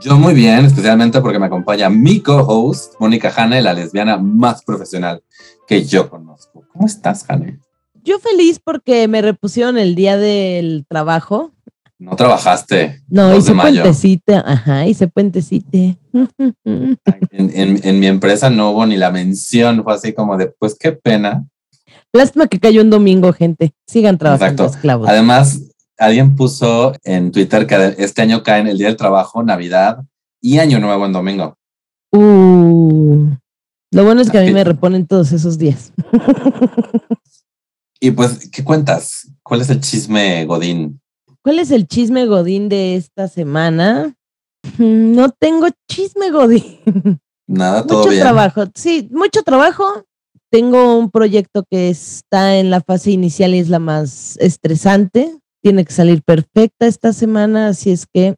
Yo muy bien, especialmente porque me acompaña mi co-host, Mónica Hane, la lesbiana más profesional que yo conozco. ¿Cómo estás, Hane? Yo feliz porque me repusieron el día del trabajo. No trabajaste. No, hice puentecita, ajá, hice puentecite. En, en mi empresa no hubo ni la mención, fue así como de, pues qué pena, Lástima que cayó un domingo, gente. Sigan trabajando esclavos. Además, alguien puso en Twitter que este año caen el Día del Trabajo, Navidad y Año Nuevo en domingo. Uh, lo bueno es que a mí me reponen todos esos días. y pues, ¿qué cuentas? ¿Cuál es el chisme Godín? ¿Cuál es el chisme Godín de esta semana? No tengo chisme Godín. Nada, todo mucho trabajo. Sí, mucho trabajo tengo un proyecto que está en la fase inicial y es la más estresante. Tiene que salir perfecta esta semana, así es que,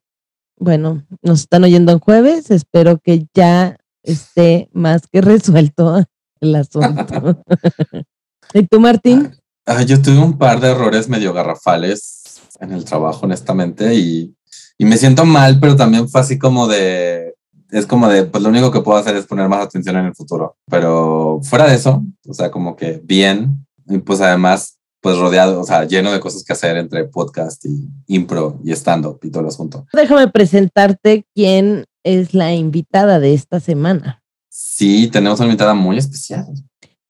bueno, nos están oyendo en jueves. Espero que ya esté más que resuelto el asunto. ¿Y tú, Martín? Ah, ah, yo tuve un par de errores medio garrafales en el trabajo, honestamente, y, y me siento mal, pero también fue así como de, es como de, pues lo único que puedo hacer es poner más atención en el futuro. Pero fuera de eso, o sea, como que bien, y pues además, pues rodeado, o sea, lleno de cosas que hacer entre podcast y impro y stand-up y todo el asunto. Déjame presentarte quién es la invitada de esta semana. Sí, tenemos una invitada muy especial.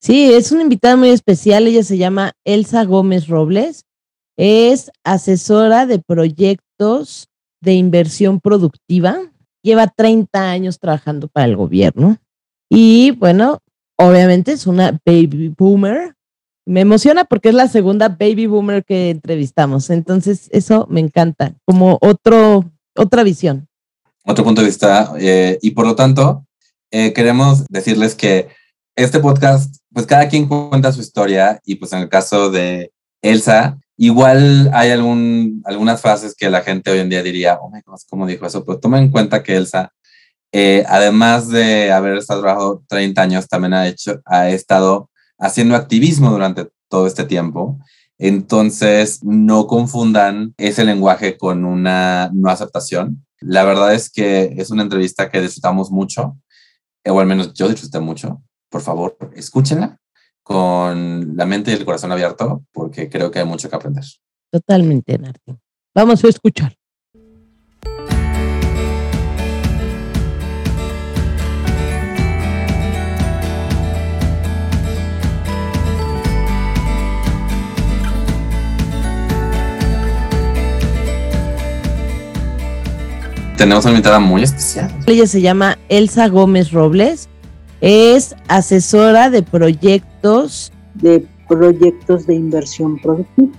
Sí, es una invitada muy especial. Ella se llama Elsa Gómez Robles. Es asesora de proyectos de inversión productiva lleva 30 años trabajando para el gobierno y bueno, obviamente es una baby boomer. Me emociona porque es la segunda baby boomer que entrevistamos, entonces eso me encanta, como otro, otra visión. Otro punto de vista eh, y por lo tanto eh, queremos decirles que este podcast, pues cada quien cuenta su historia y pues en el caso de Elsa, Igual hay algún, algunas frases que la gente hoy en día diría, oh my God, ¿cómo dijo eso? Pero toma en cuenta que Elsa, eh, además de haber estado trabajando 30 años, también ha, hecho, ha estado haciendo activismo durante todo este tiempo. Entonces, no confundan ese lenguaje con una no aceptación. La verdad es que es una entrevista que disfrutamos mucho, o al menos yo disfruté mucho. Por favor, escúchenla con la mente y el corazón abierto, porque creo que hay mucho que aprender. Totalmente, Narti. Vamos a escuchar. Tenemos una invitada muy especial. Ella se llama Elsa Gómez Robles es asesora de proyectos. De proyectos de inversión productiva.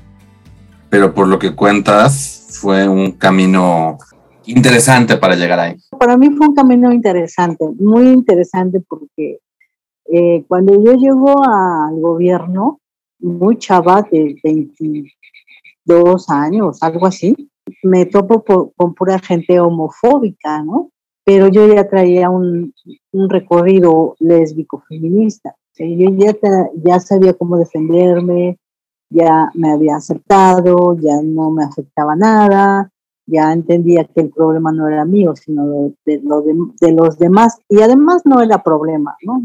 Pero por lo que cuentas, fue un camino interesante para llegar ahí. Para mí fue un camino interesante, muy interesante porque eh, cuando yo llego al gobierno, muy chava de 22 años, algo así, me topo con pura gente homofóbica, ¿no? pero yo ya traía un, recorrido lésbico feminista. yo ya, ya sabía cómo defenderme, ya me había aceptado, ya no me afectaba nada, ya entendía que el problema no era mío, sino de, los demás. Y además no era problema, ¿no?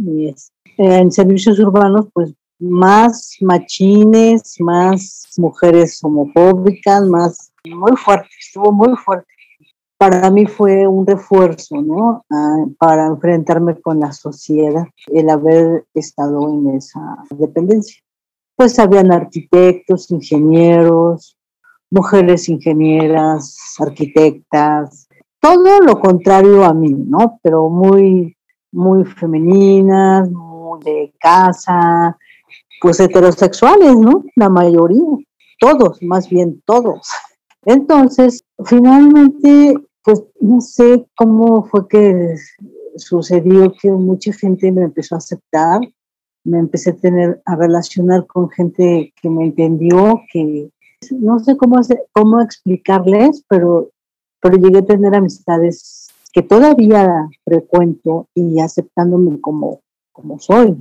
En servicios urbanos, pues más machines, más mujeres homofóbicas, más muy fuerte, estuvo muy fuerte para mí fue un refuerzo, ¿no? Ah, para enfrentarme con la sociedad, el haber estado en esa dependencia. Pues habían arquitectos, ingenieros, mujeres ingenieras, arquitectas, todo lo contrario a mí, ¿no? Pero muy, muy femeninas, muy de casa, pues heterosexuales, ¿no? La mayoría, todos, más bien todos. Entonces, finalmente pues no sé cómo fue que sucedió que mucha gente me empezó a aceptar, me empecé a tener a relacionar con gente que me entendió, que no sé cómo cómo explicarles, pero pero llegué a tener amistades que todavía frecuento y aceptándome como como soy.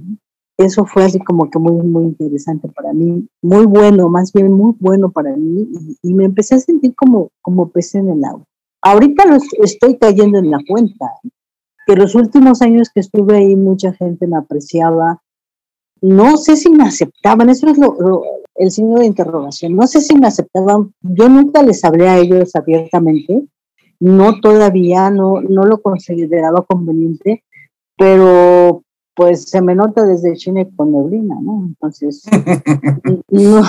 Eso fue así como que muy muy interesante para mí, muy bueno, más bien muy bueno para mí y, me empecé a sentir como como pez en el agua. Ahorita los estoy cayendo en la cuenta, que los últimos años que estuve ahí mucha gente me apreciaba. No sé si me aceptaban, eso es lo, el signo de interrogación. No sé si me aceptaban. Yo nunca les hablé a ellos abiertamente. No todavía, no, no lo consideraba conveniente, pero pues se me nota desde Chile con neblina, ¿no? Entonces, no,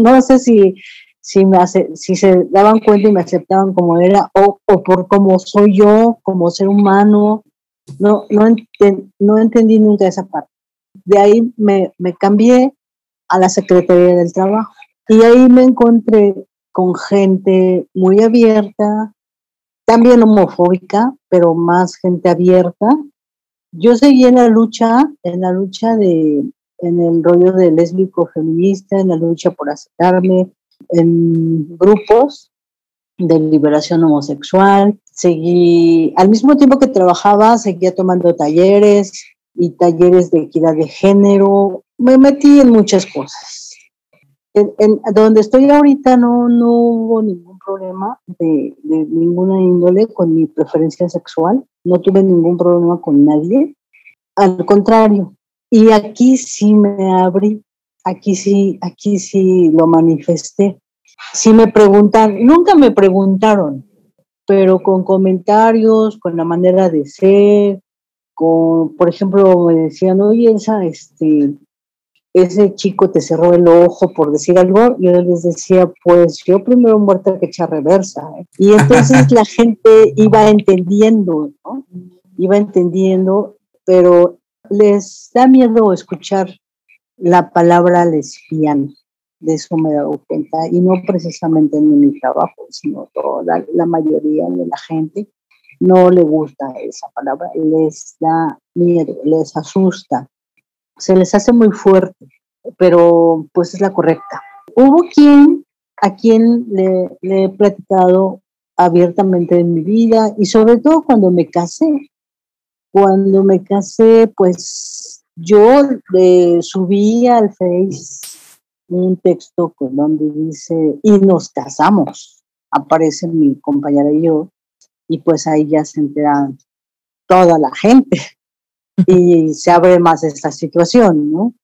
no sé si si, me hace, si se daban cuenta y me aceptaban como era, o, o por cómo soy yo, como ser humano. No, no, no entendí nunca esa parte. De ahí me, me cambié a la Secretaría del Trabajo y ahí me encontré con gente muy abierta, también homofóbica, pero más gente abierta. Yo seguí en la lucha, en la lucha de, en el rollo de lésbico feminista, en la lucha por aceptarme, en grupos de liberación homosexual. Seguí, al mismo tiempo que trabajaba, seguía tomando talleres y talleres de equidad de género. Me metí en muchas cosas. Donde estoy ahorita no, no hubo ningún problema de, ninguna índole con mi preferencia sexual. No tuve ningún problema con nadie. Al contrario. Y aquí sí me abrí aquí sí, aquí sí lo manifesté. Si me preguntan, nunca me preguntaron, pero con comentarios, con la manera de ser, con, por ejemplo, me decían, oye, esa, este, ese chico te cerró el ojo por decir algo, yo les decía, pues yo primero muerta que echa reversa. ¿eh? Y entonces la gente iba entendiendo, ¿no? Iba entendiendo, pero les da miedo escuchar la palabra lesbiana. De eso me he dado cuenta, y no precisamente en mi trabajo, sino toda la mayoría de la gente no le gusta esa palabra, les da miedo, les asusta, se les hace muy fuerte, pero pues es la correcta. Hubo quien a quien le, he platicado abiertamente en mi vida y sobre todo cuando me casé. Cuando me casé, pues yo subí al Face un texto con donde dice, y nos casamos. Aparece mi compañera y yo, y pues ahí ya se enteran toda la gente y se abre más esta situación, ¿no?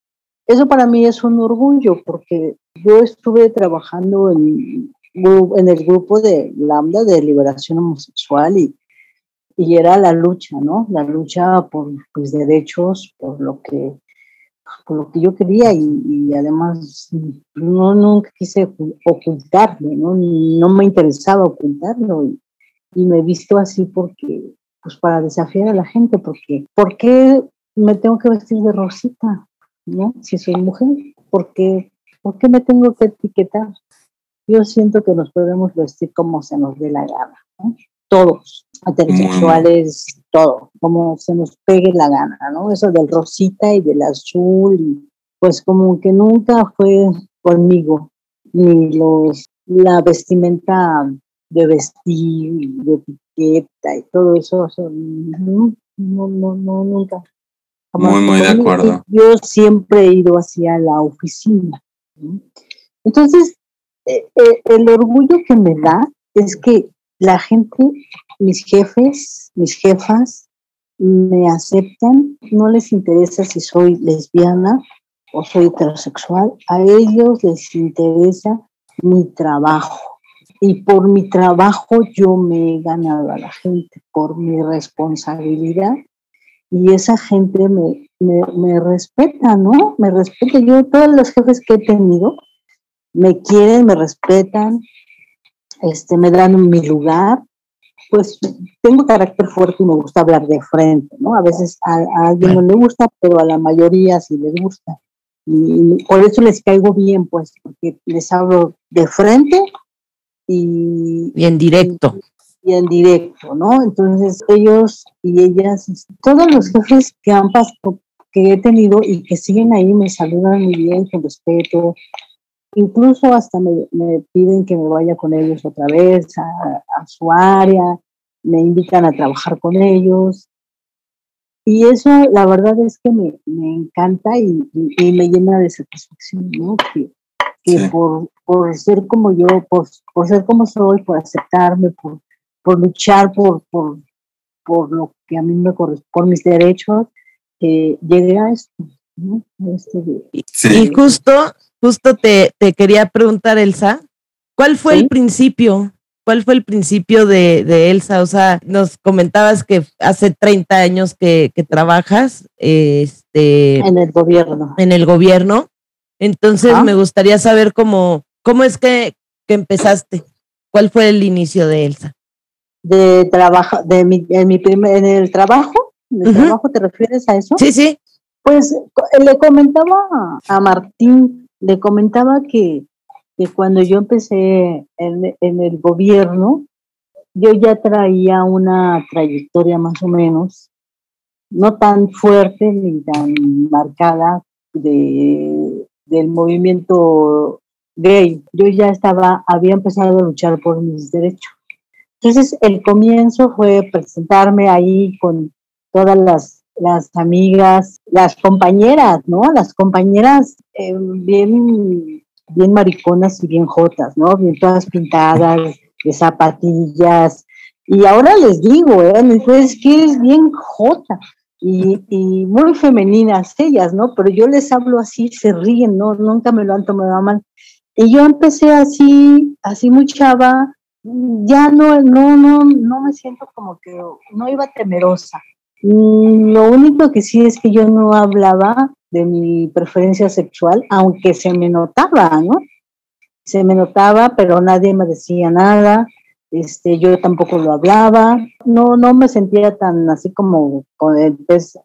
Eso para mí es un orgullo porque yo estuve trabajando en, en el grupo de Lambda de liberación homosexual y y era la lucha, ¿no? La lucha por mis derechos, por lo que, por lo que yo quería y, además no nunca quise ocultarlo, ¿no? No me interesaba ocultarlo y, y, me he visto así porque, pues para desafiar a la gente, porque, ¿por qué me tengo que vestir de rosita, ¿no? Si soy mujer, ¿por qué, ¿por qué me tengo que etiquetar? Yo siento que nos podemos vestir como se nos dé la gana, ¿no? Todos heterosexuales, todo, como se nos pegue la gana, ¿no? Eso del rosita y del azul, pues como que nunca fue conmigo, ni los, la vestimenta de vestir, de etiqueta y todo eso, no, no, no, nunca. muy, muy de acuerdo. Yo siempre he ido hacia la oficina. Entonces, eh, eh, el orgullo que me da es que la gente mis jefes, mis jefas me aceptan, no les interesa si soy lesbiana o soy heterosexual, a ellos les interesa mi trabajo. Y por mi trabajo yo me he ganado a la gente, por mi responsabilidad. Y esa gente me, me, respeta, ¿no? Me respeta. Yo, todos los jefes que he tenido, me quieren, me respetan, este, me dan mi lugar pues tengo carácter fuerte y me gusta hablar de frente, ¿no? A veces a, alguien no le gusta, pero a la mayoría sí les gusta. Y, por eso les caigo bien, pues, porque les hablo de frente y... Bien directo. y en directo, ¿no? Entonces ellos y ellas, todos los jefes que han pasado, que he tenido y que siguen ahí me saludan muy bien, con respeto. Incluso hasta me, piden que me vaya con ellos otra vez a, su área, me invitan a trabajar con ellos. Y eso, la verdad es que me, encanta y, me llena de satisfacción, ¿no? Que, por, por, ser como yo, por, por ser como soy, por aceptarme, por, por luchar por, por, por lo que a mí me corresponde, por mis derechos, que llegué a esto. Este y justo, justo te, te, quería preguntar, Elsa, ¿cuál fue el principio? ¿Cuál fue el principio de, de, Elsa? O sea, nos comentabas que hace 30 años que, que trabajas este, en el gobierno. En el gobierno. Entonces me gustaría saber cómo, cómo es que, que empezaste. ¿Cuál fue el inicio de Elsa? de trabajo, de mi, en mi primer, en el trabajo, ¿en el trabajo te refieres a eso? Sí, sí. Pues le comentaba a Martín, le comentaba que, que cuando yo empecé en, en el gobierno, yo ya traía una trayectoria más o menos, no tan fuerte ni tan marcada de, del movimiento gay. Yo ya estaba, había empezado a luchar por mis derechos. Entonces, el comienzo fue presentarme ahí con todas las, las amigas, las compañeras, ¿no? Las compañeras eh, bien, bien mariconas y bien jotas, ¿no? Bien todas pintadas, de zapatillas. Y ahora les digo, ¿eh? Es que es bien jota. Y, muy femeninas ellas, ¿no? Pero yo les hablo así, se ríen, ¿no? Nunca me lo han tomado mal. Y yo empecé así, así muy ya no, no, no, no me siento como que no iba temerosa. Mm, lo único que sí es que yo no hablaba de mi preferencia sexual, aunque se me notaba, ¿no? Se me notaba, pero nadie me decía nada. Este, yo tampoco lo hablaba. No, no me sentía tan así como pues,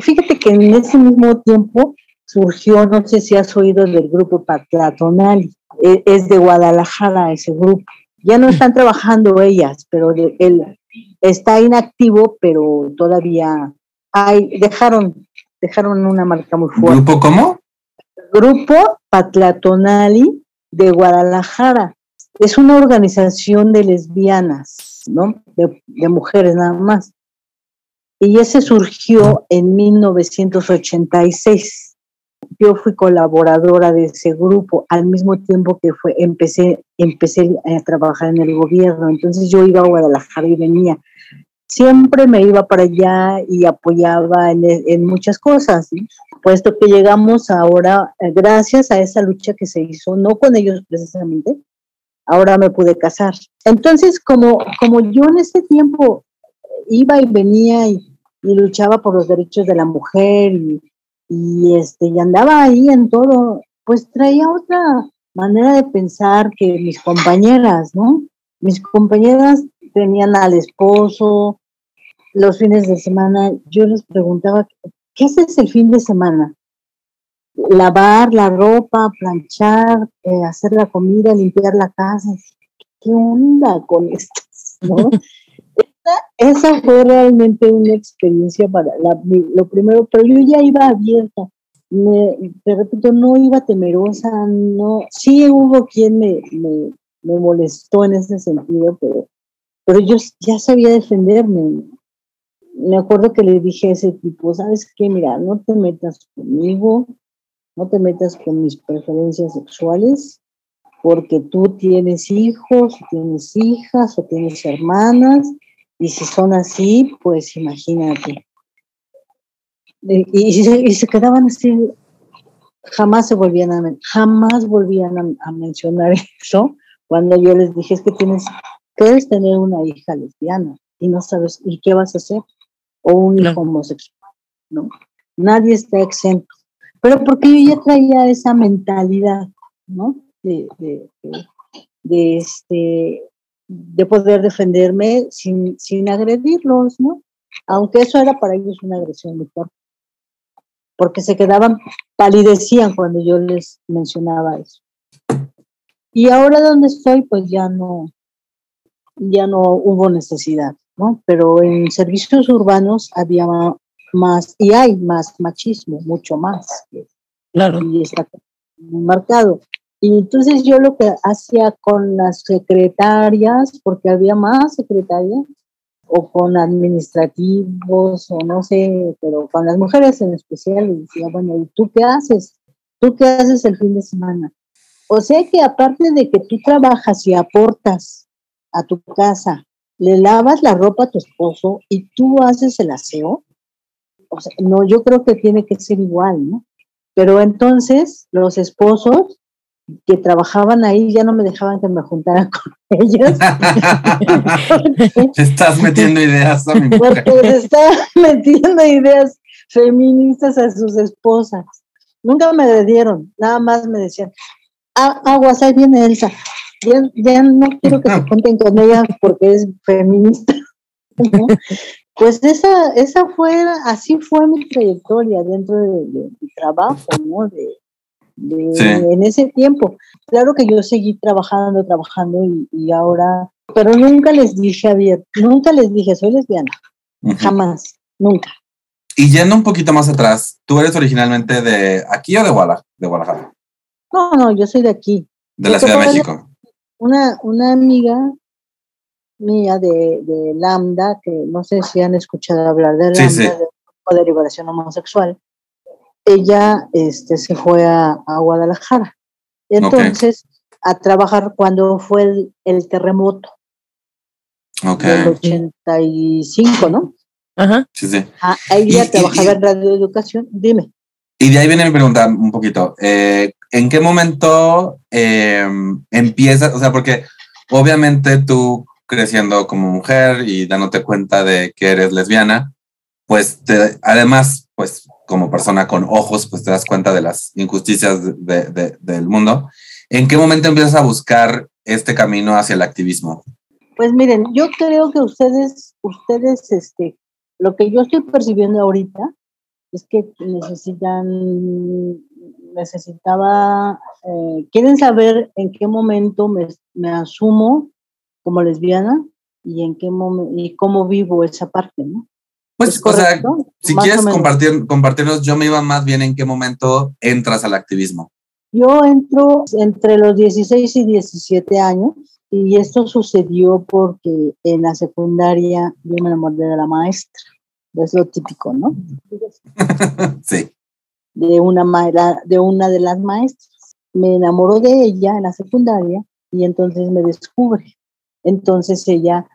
fíjate que en ese mismo tiempo surgió, no sé si has oído del grupo Patlatonal, e, es de Guadalajara ese grupo ya no están trabajando ellas, pero él está inactivo, pero todavía hay, dejaron, dejaron una marca muy fuerte. ¿Grupo cómo? Grupo Patlatonali de Guadalajara. Es una organización de lesbianas, ¿no? De, de mujeres nada más. Y ese surgió en 1986 yo fui colaboradora de ese grupo al mismo tiempo que fue empecé empecé a trabajar en el gobierno entonces yo iba a Guadalajara y venía siempre me iba para allá y apoyaba en, muchas cosas puesto que llegamos ahora eh, gracias a esa lucha que se hizo no con ellos precisamente ahora me pude casar entonces como como yo en ese tiempo iba y venía y, luchaba por los derechos de la mujer y y este y andaba ahí en todo, pues traía otra manera de pensar que mis compañeras, ¿no? Mis compañeras tenían al esposo, los fines de semana, yo les preguntaba, ¿qué haces el fin de semana? Lavar la ropa, planchar, eh, hacer la comida, limpiar la casa. ¿Qué onda con esto? ¿no? esa fue realmente una experiencia para lo primero, pero yo ya iba abierta. Me, te repito, no iba temerosa, no, sí hubo quien me, me, molestó en ese sentido, pero, pero yo ya sabía defenderme. Me acuerdo que le dije a ese tipo, ¿sabes qué? Mira, no te metas conmigo, no te metas con mis preferencias sexuales, porque tú tienes hijos, tienes hijas, o tienes hermanas, y si son así, pues imagínate. Y, se, quedaban así, jamás se volvían a, jamás volvían a, mencionar eso cuando yo les dije es que tienes, puedes tener una hija lesbiana y no sabes, ¿y qué vas a hacer? O un hijo homosexual, ¿no? Nadie está exento. Pero porque yo ya traía esa mentalidad, ¿no? de, de este, de poder defenderme sin, sin agredirlos, ¿no? Aunque eso era para ellos una agresión muy fuerte, porque se quedaban, palidecían cuando yo les mencionaba eso. Y ahora donde estoy, pues ya no, ya no hubo necesidad, ¿no? Pero en servicios urbanos había más, y hay más machismo, mucho más. Claro. Y está muy marcado. Y entonces yo lo que hacía con las secretarias, porque había más secretarias, o con administrativos, o no sé, pero con las mujeres en especial, les decía, bueno, ¿y tú qué haces? ¿Tú qué haces el fin de semana? O sea que aparte de que tú trabajas y aportas a tu casa, le lavas la ropa a tu esposo y tú haces el aseo, o sea, no, yo creo que tiene que ser igual, ¿no? Pero entonces los esposos que trabajaban ahí ya no me dejaban que me juntara con ellos. Te estás metiendo ideas a mi mujer. Porque les estaba metiendo ideas feministas a sus esposas. Nunca me dieron, nada más me decían, ah, aguas, ahí viene Elsa. Ya, ya no quiero que se junten con ella porque es feminista. Pues esa, esa fue, así fue mi trayectoria dentro de, mi trabajo, ¿no? De, En ese tiempo. Claro que yo seguí trabajando, trabajando y, ahora, pero nunca les dije abierto, nunca les dije soy lesbiana, jamás, nunca. Y yendo un poquito más atrás, ¿tú eres originalmente de aquí o de Guadalajara? De Guadalajara? No, no, yo soy de aquí. De la Ciudad de México. Una, una amiga mía de, de, Lambda, que no sé si han escuchado hablar de Lambda, de, liberación homosexual, ella este, se fue a, Guadalajara. Entonces, a trabajar cuando fue el, terremoto del 85, ¿no? Ajá. Sí, sí. Ah, ella trabajaba en radioeducación. Dime. Y de ahí viene mi pregunta un poquito. Eh, ¿En qué momento eh, empiezas? O sea, porque obviamente tú creciendo como mujer y dándote cuenta de que eres lesbiana, pues además, pues como persona con ojos, pues te das cuenta de las injusticias del mundo. ¿En qué momento empiezas a buscar este camino hacia el activismo? Pues miren, yo creo que ustedes, ustedes, este, lo que yo estoy percibiendo ahorita es que necesitan, necesitaba, eh, quieren saber en qué momento me, me asumo como lesbiana y en qué momento y cómo vivo esa parte, ¿no? Pues, o sea, si quieres compartir, compartirnos, yo me iba más bien en qué momento entras al activismo. Yo entro entre los 16 y 17 años y esto sucedió porque en la secundaria yo me enamoré de la maestra. Es lo típico, ¿no? sí. De una, de una de las maestras. Me enamoró de ella en la secundaria y entonces me descubre. Entonces ella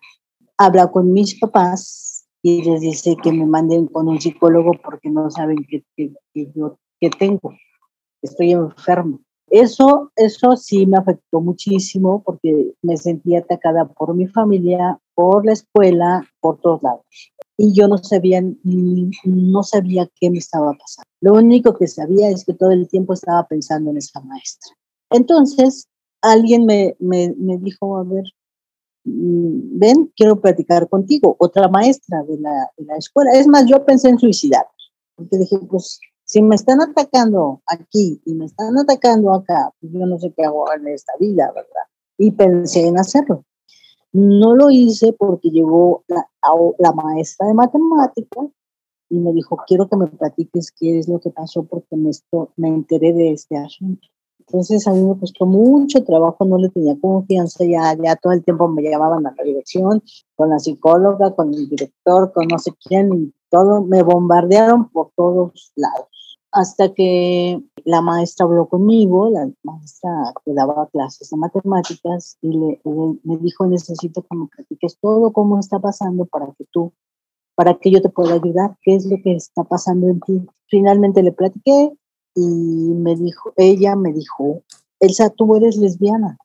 habla con mis papás y les dice que me manden con un psicólogo porque no saben que, yo que tengo, estoy enfermo. Eso, eso sí me afectó muchísimo porque me sentí atacada por mi familia, por la escuela, por todos lados. Y yo no sabía, no sabía qué me estaba pasando. Lo único que sabía es que todo el tiempo estaba pensando en esa maestra. Entonces, alguien me, me, me dijo, a ver, ven, quiero platicar contigo, otra maestra de la, escuela. Es más, yo pensé en suicidar, porque dije, pues si me están atacando aquí y me están atacando acá, pues yo no sé qué hago en esta vida, ¿verdad? Y pensé en hacerlo. No lo hice porque llegó la, la maestra de matemáticas y me dijo, quiero que me platiques qué es lo que pasó porque me, esto, me enteré de este asunto. Entonces a mí me costó mucho trabajo, no le tenía confianza, ya, ya todo el tiempo me llamaban a la dirección, con la psicóloga, con el director, con no sé quién, y todo, me bombardearon por todos lados. Hasta que la maestra habló conmigo, la maestra que daba clases de matemáticas, y le, me dijo, necesito que me platiques todo cómo está pasando para que tú, para que yo te pueda ayudar, qué es lo que está pasando en ti. Finalmente le platiqué, y me dijo, ella me dijo, Elsa, tú eres lesbiana.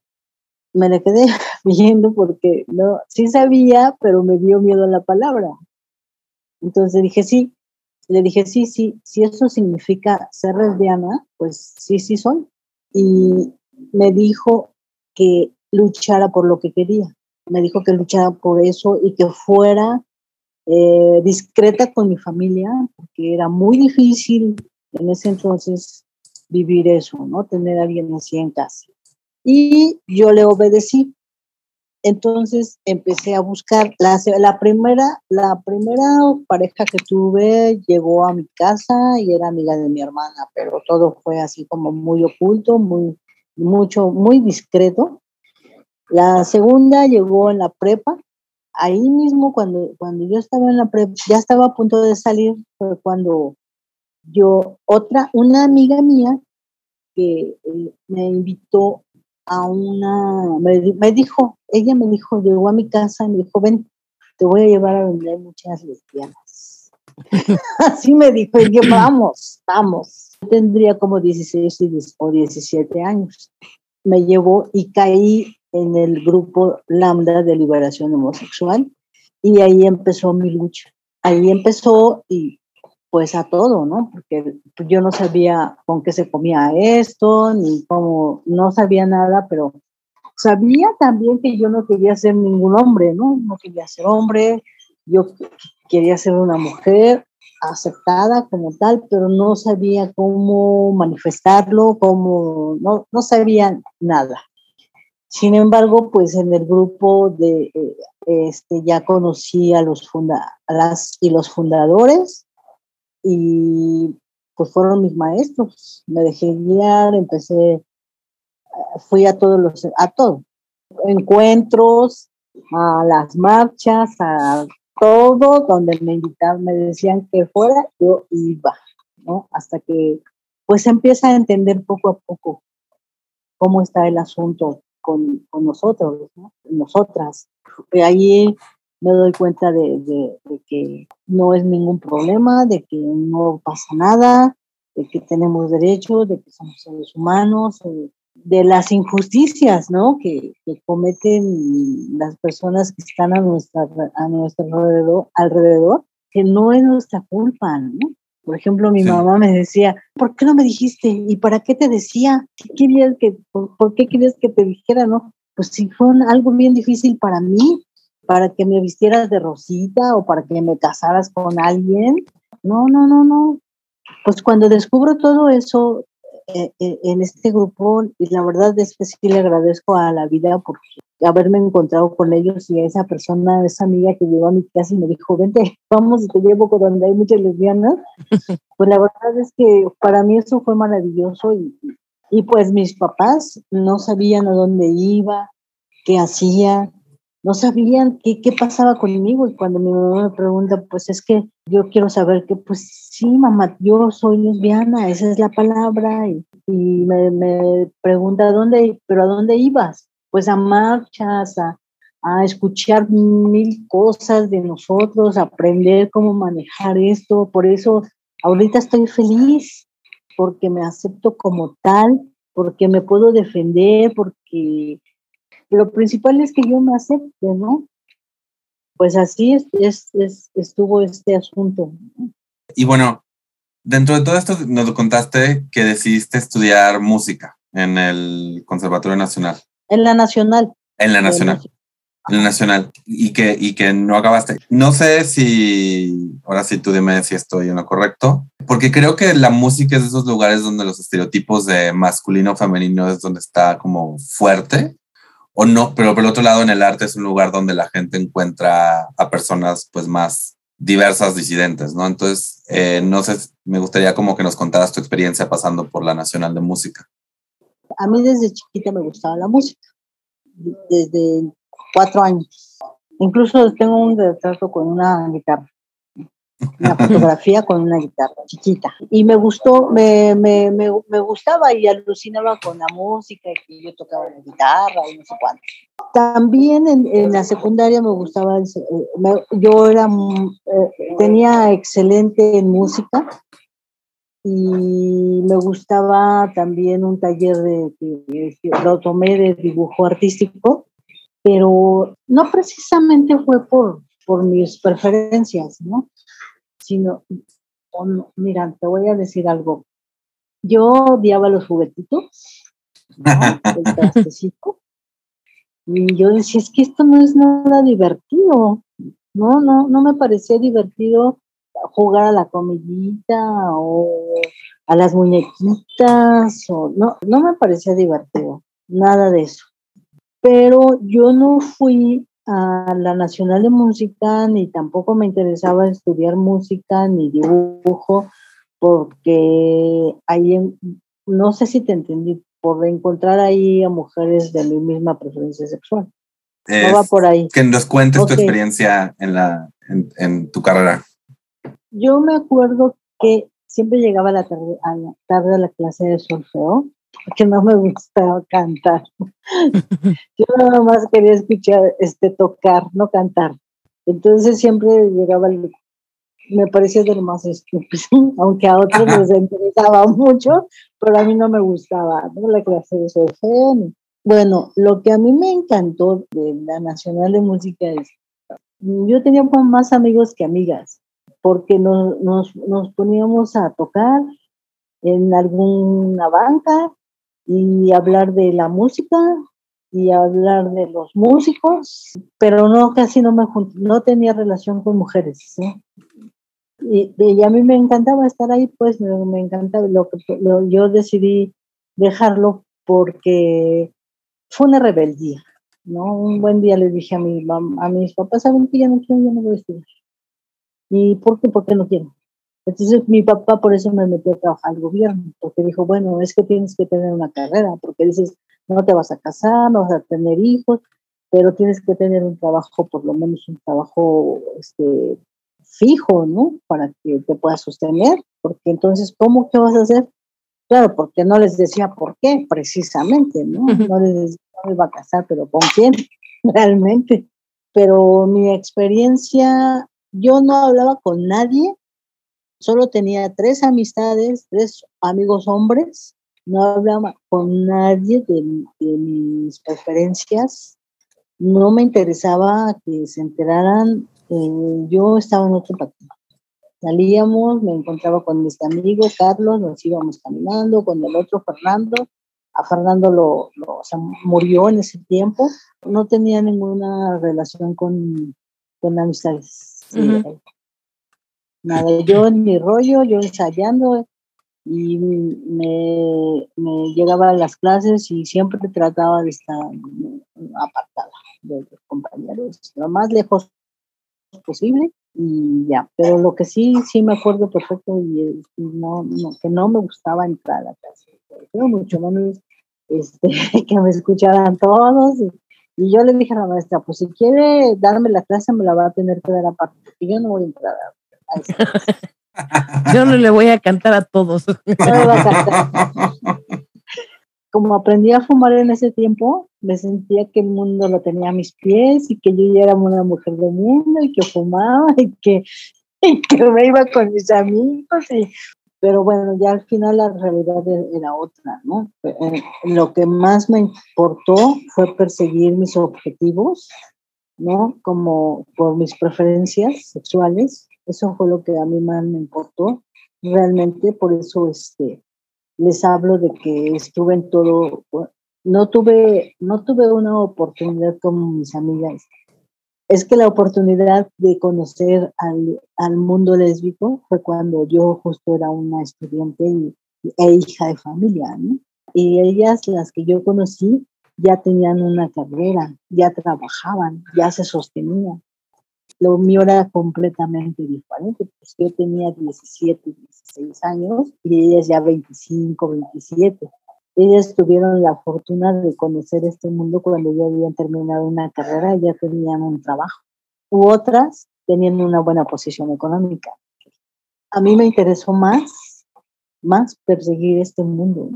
Me la quedé viendo porque no, sí sabía, pero me dio miedo la palabra. Entonces dije, sí, le dije, sí, sí, si eso significa ser lesbiana, pues sí, sí soy. Y me dijo que luchara por lo que quería. Me dijo que luchara por eso y que fuera eh, discreta con mi familia, porque era muy difícil en ese entonces vivir eso, ¿no? Tener a alguien así en casa. Y yo le obedecí. entonces empecé a buscar. La, la, primera, la primera pareja que tuve llegó a mi casa y era amiga de mi hermana, pero todo fue así como muy oculto, muy, mucho, muy discreto. La segunda llegó en la prepa. Ahí mismo, cuando, cuando yo estaba en la prepa, ya estaba a punto de salir, fue cuando yo, otra, una amiga mía que eh, me invitó a una, me, dijo, ella me dijo, llegó a mi casa y me dijo, ven, te voy a llevar a donde hay muchas lesbianas. Así me dijo, y yo, vamos, vamos. Tendría como 16 o 17 años. Me llevó y caí en el grupo Lambda de Liberación Homosexual y ahí empezó mi lucha. Ahí empezó y pues a todo, ¿no? Porque yo no sabía con qué se comía esto, ni cómo, no sabía nada, pero sabía también que yo no quería ser ningún hombre, ¿no? No quería ser hombre, yo quería ser una mujer aceptada como tal, pero no sabía cómo manifestarlo, cómo, no, no sabía nada. Sin embargo, pues en el grupo de, eh, este, ya conocí a los, funda, las y los fundadores, y pues fueron mis maestros. Me dejé guiar, empecé, fui a todos los, a todo, encuentros, a las marchas, a todo donde me invitaban, me decían que fuera, yo iba, ¿no? Hasta que pues empieza a entender poco a poco cómo está el asunto con, con nosotros, ¿no? nosotras. Ahí me doy cuenta de, que no es ningún problema, de que no pasa nada, de que tenemos derechos, de que somos seres humanos, eh, de las injusticias, ¿no? Que, cometen las personas que están a, nuestra, a nuestro alrededor, alrededor, que no es nuestra culpa, ¿no? Por ejemplo, mi mamá me decía, ¿por qué no me dijiste? ¿Y para qué te decía? ¿Qué querías que, por, por, qué querías que te dijera, no? Pues si fue algo bien difícil para mí, para que me vistieras de rosita o para que me casaras con alguien. No, no, no, no. Pues cuando descubro todo eso eh, eh, en este grupo, y la verdad es que sí le agradezco a la vida por haberme encontrado con ellos y a esa persona, esa amiga que llegó a mi casa y me dijo, vente, vamos y te llevo con donde hay muchas lesbianas. pues la verdad es que para mí eso fue maravilloso y, y pues mis papás no sabían a dónde iba, qué hacía, no sabían qué, qué pasaba conmigo. Y cuando mi mamá me pregunta, pues es que yo quiero saber que, pues sí, mamá, yo soy lesbiana, esa es la palabra, y, me, me, pregunta, ¿dónde, pero a dónde ibas? Pues a marchas, a, a escuchar mil cosas de nosotros, aprender cómo manejar esto, por eso ahorita estoy feliz, porque me acepto como tal, porque me puedo defender, porque lo principal es que yo me acepte, ¿no? Pues así es, estuvo este asunto. Y bueno, dentro de todo esto nos contaste que decidiste estudiar música en el Conservatorio Nacional. En la Nacional. En la Nacional. En la Nacional. Y que, y que no acabaste. No sé si, ahora sí tú dime si estoy en lo correcto, porque creo que la música es de esos lugares donde los estereotipos de masculino femenino es donde está como fuerte o no, pero por el otro lado en el arte es un lugar donde la gente encuentra a personas pues más diversas, disidentes, ¿no? Entonces, eh, no sé, me gustaría como que nos contaras tu experiencia pasando por la Nacional de Música. A mí desde chiquita me gustaba la música, desde cuatro años. Incluso tengo un retrato con una guitarra una fotografía con una guitarra chiquita. Y me gustó, me, me, me, me, gustaba y alucinaba con la música y que yo tocaba la guitarra y no sé cuánto. También en, en la secundaria me gustaba, yo era, eh, tenía excelente en música y me gustaba también un taller de, lo tomé de dibujo artístico, pero no precisamente fue por, por mis preferencias, ¿no? Sino, mira, te voy a decir algo. Yo odiaba los juguetitos, el trastecito, y yo decía, es que esto no es nada divertido. No, no, no me parecía divertido jugar a la comidita o a las muñequitas, o no, no me parecía divertido, nada de eso. pero yo no fui a la Nacional de Música, ni tampoco me interesaba estudiar música ni dibujo, porque ahí, no sé si te entendí, por encontrar ahí a mujeres de mi misma preferencia sexual. no va por ahí. Que nos cuentes tu experiencia en, la, en, tu carrera. Yo me acuerdo que siempre llegaba a la tarde a la, tarde a la clase de solfeo porque no me gustaba cantar. Yo nada más quería escuchar, este, tocar, no cantar. Entonces siempre llegaba, me parecía de lo más estúpido, aunque a otros les interesaba mucho, pero a mí no me gustaba la clase de solfeo. Bueno, lo que a mí me encantó de la Nacional de Música es, yo tenía más amigos que amigas, porque nos, nos, nos poníamos a tocar en alguna banca y hablar de la música y hablar de los músicos, pero no, casi no me no tenía relación con mujeres. Y, a mí me encantaba estar ahí, pues me, encantaba. Lo, lo, yo decidí dejarlo porque fue una rebeldía. ¿no? Un buen día les dije a, mi, a mis papás, ¿saben que ya no quiero, ya no voy a estudiar? ¿Y por qué? Porque no quiero. Entonces mi papá por eso me metió a trabajar al gobierno, porque dijo, bueno, es que tienes que tener una carrera, porque dices, no te vas a casar, no vas a tener hijos, pero tienes que tener un trabajo, por lo menos un trabajo este, fijo, ¿no? Para que te puedas sostener, porque entonces, ¿cómo qué vas a hacer? Claro, porque no les decía por qué, precisamente, ¿no? No les decía, no me iba a casar, pero ¿con quién? Realmente. Pero mi experiencia, yo no hablaba con nadie solo tenía tres amistades, tres amigos hombres, no hablaba con nadie de, mis preferencias, no me interesaba que se enteraran, eh, yo estaba en otro partido. Salíamos, me encontraba con mis amigos, Carlos, nos íbamos caminando, con el otro Fernando, a Fernando lo, murió en ese tiempo, no tenía ninguna relación con, con amistades. Nada, yo en mi rollo, yo ensayando y me, llegaba a las clases y siempre trataba de estar apartada de los compañeros, lo más lejos posible y ya, pero lo que sí, sí me acuerdo perfecto y, no, que no me gustaba entrar a la clase, pero mucho menos este, que me escucharan todos y, y, yo le dije a la maestra, pues si quiere darme la clase me la va a tener que dar aparte, porque yo no voy a entrar a Yo no le voy a cantar a todos. Como aprendí a fumar en ese tiempo, me sentía que el mundo lo tenía a mis pies y que yo ya era una mujer del mundo y que fumaba y que, que me iba con mis amigos. pero bueno, ya al final la realidad e-, era otra, ¿no? Eh, lo que más me importó fue perseguir mis objetivos, ¿no? Como por mis preferencias sexuales eso fue lo que a mí más me importó. Realmente por eso este, les hablo de que estuve en todo, no tuve, no tuve una oportunidad como mis amigas. Es que la oportunidad de conocer al, al mundo lésbico fue cuando yo justo era una estudiante y, e hija de familia, ¿no? Y ellas, las que yo conocí, ya tenían una carrera, ya trabajaban, ya se sostenían lo mío era completamente diferente, pues yo tenía 17, 16 años y ellas ya 25, 27. Ellas tuvieron la fortuna de conocer este mundo cuando ya habían terminado una carrera ya tenían un trabajo. U otras teniendo una buena posición económica. A mí me interesó más, más perseguir este mundo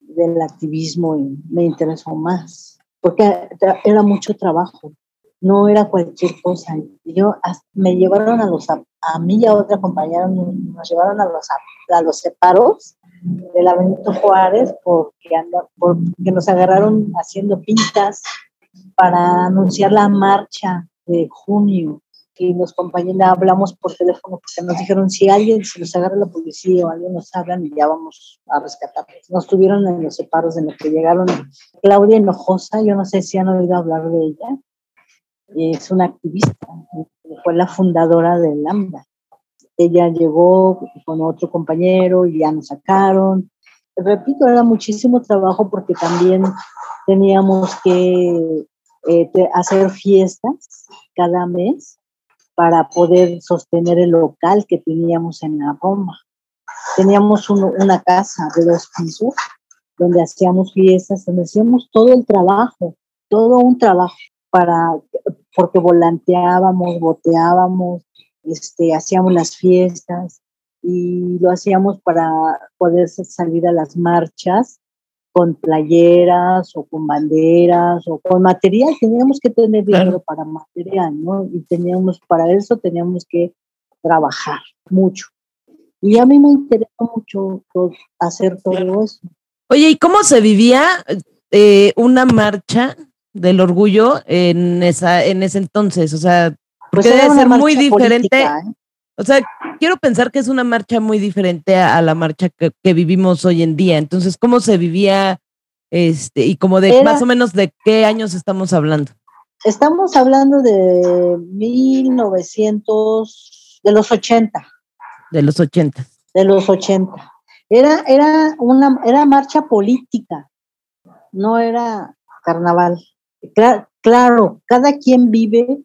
del activismo y me interesó más, porque era mucho trabajo no era cualquier cosa. Yo me llevaron a los a, mí y a otra compañera nos llevaron a los a, los separos de la Benito Juárez porque anda, porque nos agarraron haciendo pintas para anunciar la marcha de junio y los compañeros hablamos por teléfono porque nos dijeron si alguien se nos agarra la policía o alguien nos hablan y ya vamos a rescatarlos. Nos tuvieron en los separos en los que llegaron Claudia Hinojosa, yo no sé si han oído hablar de ella, es una activista, fue la fundadora de Lambda. Ella llegó con otro compañero y ya nos sacaron. repito, era muchísimo trabajo porque también teníamos que eh, hacer fiestas cada mes para poder sostener el local que teníamos en la Roma. Teníamos una casa de dos pisos donde hacíamos fiestas, donde hacíamos todo el trabajo, todo un trabajo para, porque volanteábamos, boteábamos, este, hacíamos las fiestas y lo hacíamos para poder salir a las marchas con playeras o con banderas o con material. Teníamos que tener dinero para material, ¿no? Y teníamos, para eso teníamos que trabajar mucho. Y a mí me interesó mucho hacer todo eso. Oye, ¿y cómo se vivía eh, una marcha del orgullo en esa en ese entonces? O sea, pues debe ser muy diferente. ¿eh? O sea, quiero pensar que es una marcha muy diferente a, la marcha que, vivimos hoy en día. Entonces, ¿cómo se vivía este y como de más o menos de qué años estamos hablando? Estamos hablando de 1900, de los 80. De los 80. De los 80. Era, era una era marcha política, no era carnaval. Claro, cada quien vive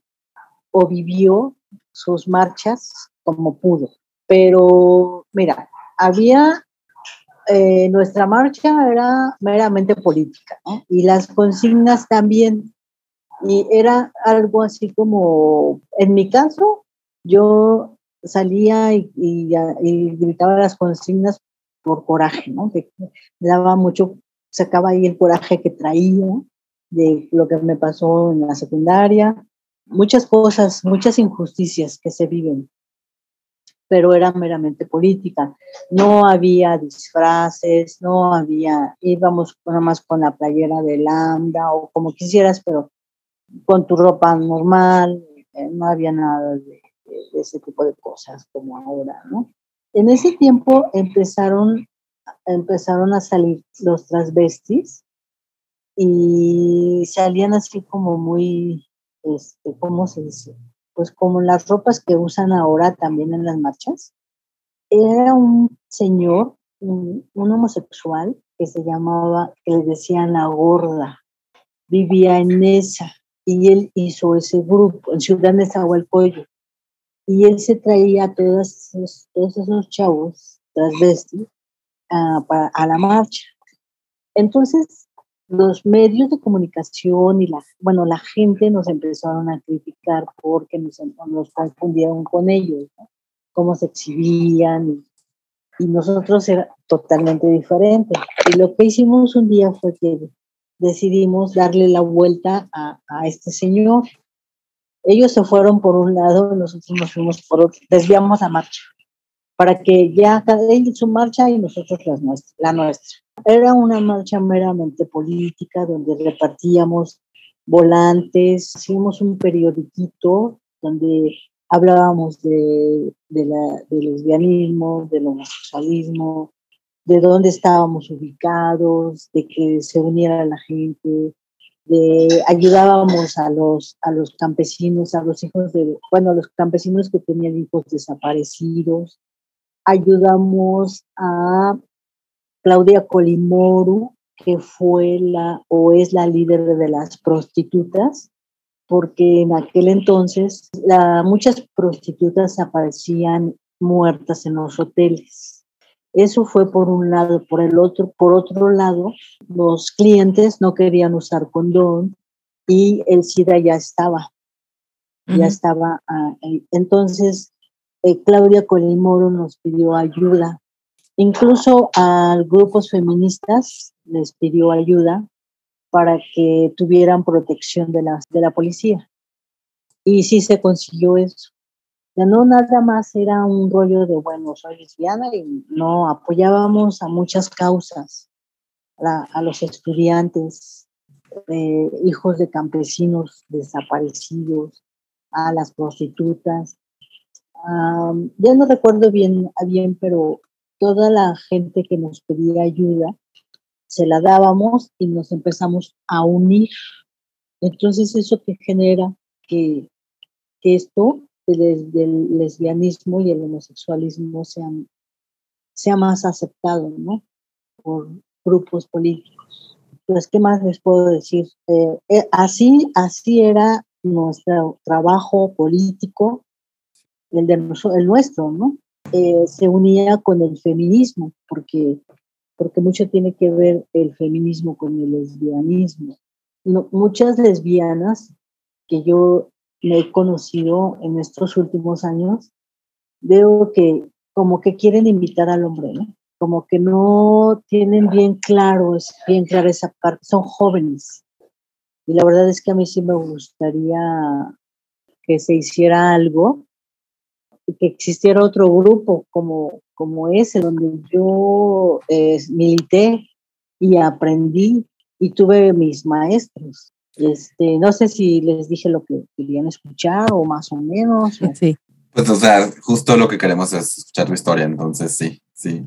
o vivió sus marchas como pudo. Pero mira, había, eh, nuestra marcha era meramente política, Y las consignas también. Y era algo así como, en mi caso, yo salía y, gritaba las consignas por coraje, ¿no? Que daba mucho, sacaba ahí el coraje que traía de lo que me pasó en la secundaria, muchas cosas, muchas injusticias que se viven pero era meramente política. No había disfraces, no había, íbamos nada más con la playera de lambda o como quisieras, pero con tu ropa normal, eh, no había nada de, ese tipo de cosas como ahora, ¿no? En ese tiempo empezaron, empezaron a salir los transvestis y salían así como muy, este, ¿cómo se dice? pues como las ropas que usan ahora también en las marchas. Era un señor, un, homosexual, que se llamaba, que le decían la gorda, vivía en esa, y él hizo ese grupo en Ciudad de Zahualcoyo. Y él se traía a todos esos, todos esos chavos transvestis a, a la marcha. Entonces, los medios de comunicación y la, bueno, la gente nos empezaron a criticar porque nos, nos confundieron con ellos, cómo se exhibían y, nosotros era totalmente diferente. Y lo que hicimos un día fue que decidimos darle la vuelta a, a este señor. Ellos se fueron por un lado, nosotros nos fuimos por otro, desviamos la marcha para que ya cada uno su marcha y nosotros la nuestra. Era una marcha meramente política donde repartíamos volantes, hacíamos un periodiquito donde hablábamos de, la, del lesbianismo, del homosexualismo, de dónde estábamos ubicados, de que se uniera la gente, de ayudábamos a los, a los campesinos, a los hijos de, bueno, a los campesinos que tenían hijos desaparecidos, ayudamos a Claudia Colimoru, que fue la o es la líder de las prostitutas, porque en aquel entonces muchas prostitutas aparecían muertas en los hoteles. Eso fue por un lado, por el otro, por otro lado, los clientes no querían usar condón y el SIDA ya estaba, ya estaba. Ah, entonces, eh, Claudia Colimoro nos pidió ayuda Incluso a grupos feministas les pidió ayuda para que tuvieran protección de la, de la policía. Y sí se consiguió eso. Ya no nada más era un rollo de, bueno, soy lesbiana y no apoyábamos a muchas causas, a, los estudiantes, eh, hijos de campesinos desaparecidos, a las prostitutas. ya no recuerdo bien, bien, pero toda la gente que nos pedía ayuda, se la dábamos y nos empezamos a unir. Entonces eso que genera que, esto del, lesbianismo y el homosexualismo sean, sea más aceptado, ¿no? por grupos políticos. Pues, ¿qué más les puedo decir? Eh, eh, así, así era nuestro trabajo político, el, de, el nuestro, ¿no? Eh, se unía con el feminismo, porque, porque mucho tiene que ver el feminismo con el lesbianismo. muchas lesbianas que yo me he conocido en estos últimos años, veo que como que quieren invitar al hombre. Como que no tienen bien claro, bien clara esa parte, son jóvenes. Y la verdad es que a mí sí me gustaría que se hiciera algo, que existiera otro grupo como, como ese, donde yo eh, milité y aprendí y tuve mis maestros. Este, no sé si les dije lo que querían escuchar o más o menos. Sí. Pues, o sea, justo lo que queremos es escuchar tu historia, entonces sí, sí.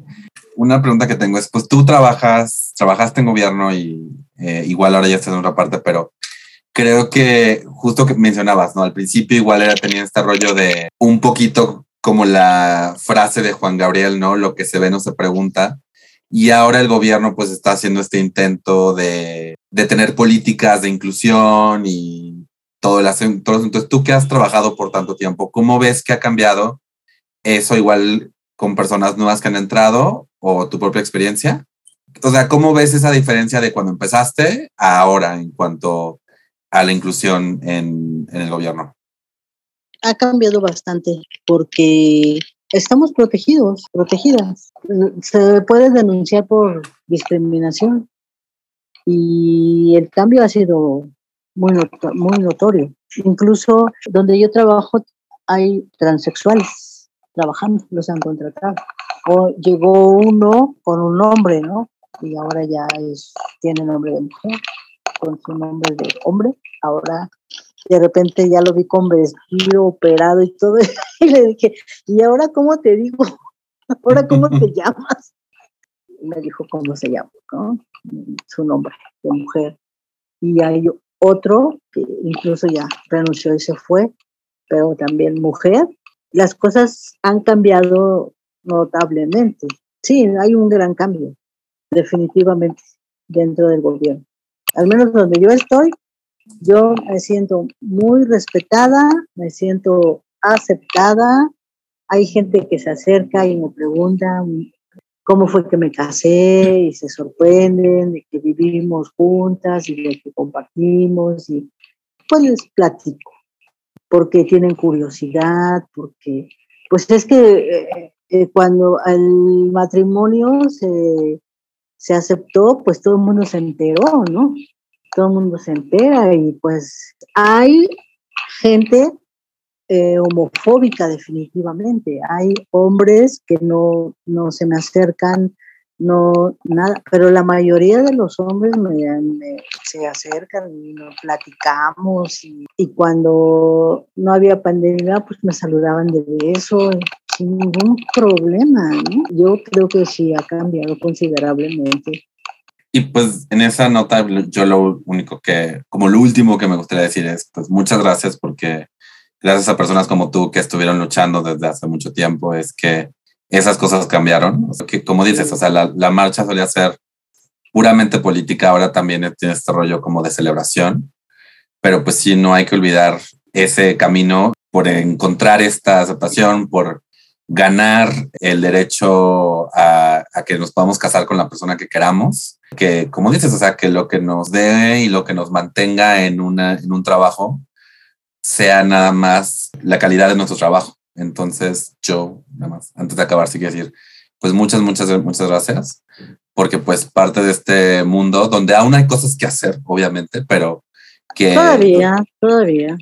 Una pregunta que tengo es, pues tú trabajas, trabajaste en gobierno y eh, igual ahora ya estás en otra parte, pero creo que justo que mencionabas, ¿no? Al principio igual era tenía este rollo de un poquito como la frase de Juan Gabriel, ¿no? Lo que se ve no se pregunta. Y ahora el gobierno pues está haciendo este intento de, de tener políticas de inclusión y todo el asunto. Entonces, tú que has trabajado por tanto tiempo, ¿cómo ves que ha cambiado eso igual con personas nuevas que han entrado o tu propia experiencia? O sea, ¿cómo ves esa diferencia de cuando empezaste a ahora en cuanto a la inclusión en, el gobierno? Ha cambiado bastante porque estamos protegidos, protegidas. Se puede denunciar por discriminación y el cambio ha sido muy, muy notorio. Incluso donde yo trabajo hay transexuales trabajando, los han contratado. O llegó uno con un nombre, ¿no? Y ahora ya tiene nombre de mujer, con su nombre de hombre. Ahora de repente ya lo vi con vestido, operado y todo. Y le dije, ¿y ahora cómo te digo? ¿Ahora cómo te llamas? Y me dijo cómo se llama, ¿no? Su nombre de mujer. Y hay otro que incluso ya renunció y se fue, pero también mujer. Las cosas han cambiado notablemente. Sí, hay un gran cambio, definitivamente, dentro del gobierno. Al menos donde yo estoy, yo me siento muy respetada, me siento aceptada. Hay gente que se acerca y me pregunta cómo fue que me casé y se sorprenden de que vivimos juntas y de que compartimos y pues les platico porque tienen curiosidad, porque pues es que eh, eh, cuando el matrimonio se, se aceptó, pues todo el mundo se enteró, ¿no? Todo el mundo se entera y pues hay gente eh, homofóbica definitivamente. Hay hombres que no, no se me acercan, no, nada, pero la mayoría de los hombres me, se acercan y nos platicamos y, y, cuando no había pandemia, pues me saludaban de beso sin ningún problema. ¿no? Yo creo que sí ha cambiado considerablemente. Y pues en esa nota yo lo único que, como lo último que me gustaría decir es, pues muchas gracias porque gracias a personas como tú que estuvieron luchando desde hace mucho tiempo, es que esas cosas cambiaron. que, como dices, o sea, la, la, marcha solía ser puramente política, ahora también tiene este rollo como de celebración, pero pues sí, no hay que olvidar ese camino por encontrar esta aceptación, por ganar el derecho a, a, que nos podamos casar con la persona que queramos, que como dices, o sea, que lo que nos dé y lo que nos mantenga en, una, en un trabajo sea nada más la calidad de nuestro trabajo. Entonces, yo, nada más, antes de acabar, sí quiero decir, pues muchas, muchas, muchas gracias, porque pues parte de este mundo donde aún hay cosas que hacer, obviamente, pero que... Todavía, todavía.